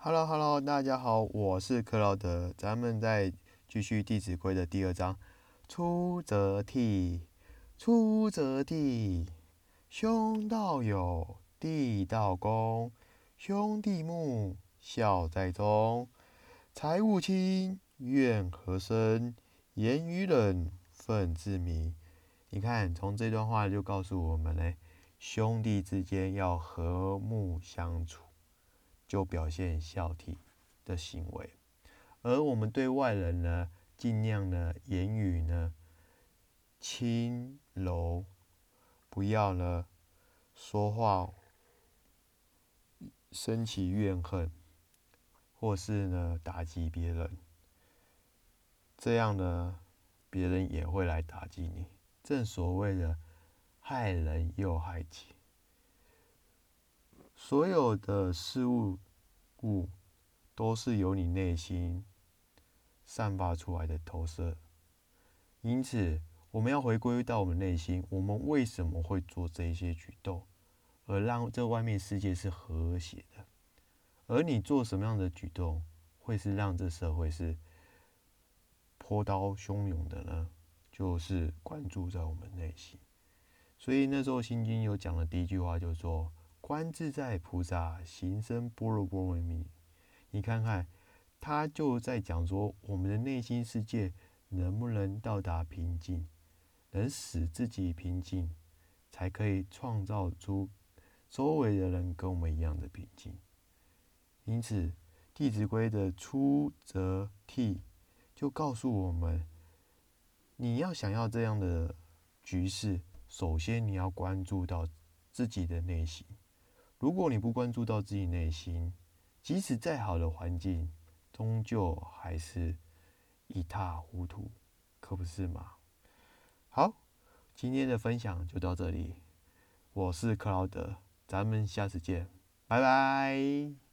Hello Hello，大家好，我是克劳德，咱们再继续《弟子规》的第二章。出则悌，出则悌，兄道友，弟道恭，兄弟睦，孝在中。财物轻，怨何生？言语冷，愤自泯。你看，从这段话就告诉我们嘞，兄弟之间要和睦相处。就表现孝悌的行为，而我们对外人呢，尽量呢言语呢轻柔，不要呢说话生起怨恨，或是呢打击别人，这样呢别人也会来打击你。正所谓的害人又害己。所有的事物物都是由你内心散发出来的投射，因此我们要回归到我们内心，我们为什么会做这些举动，而让这外面世界是和谐的？而你做什么样的举动，会是让这社会是波涛汹涌的呢？就是关注在我们内心。所以那时候《心经》有讲的第一句话，就是说。观自在菩萨行深般若波罗蜜，你看看，他就在讲说，我们的内心世界能不能到达平静，能使自己平静，才可以创造出周围的人跟我们一样的平静。因此，《弟子规》的出则悌，就告诉我们，你要想要这样的局势，首先你要关注到自己的内心。如果你不关注到自己内心，即使再好的环境，终究还是一塌糊涂，可不是吗？好，今天的分享就到这里，我是克劳德，咱们下次见，拜拜。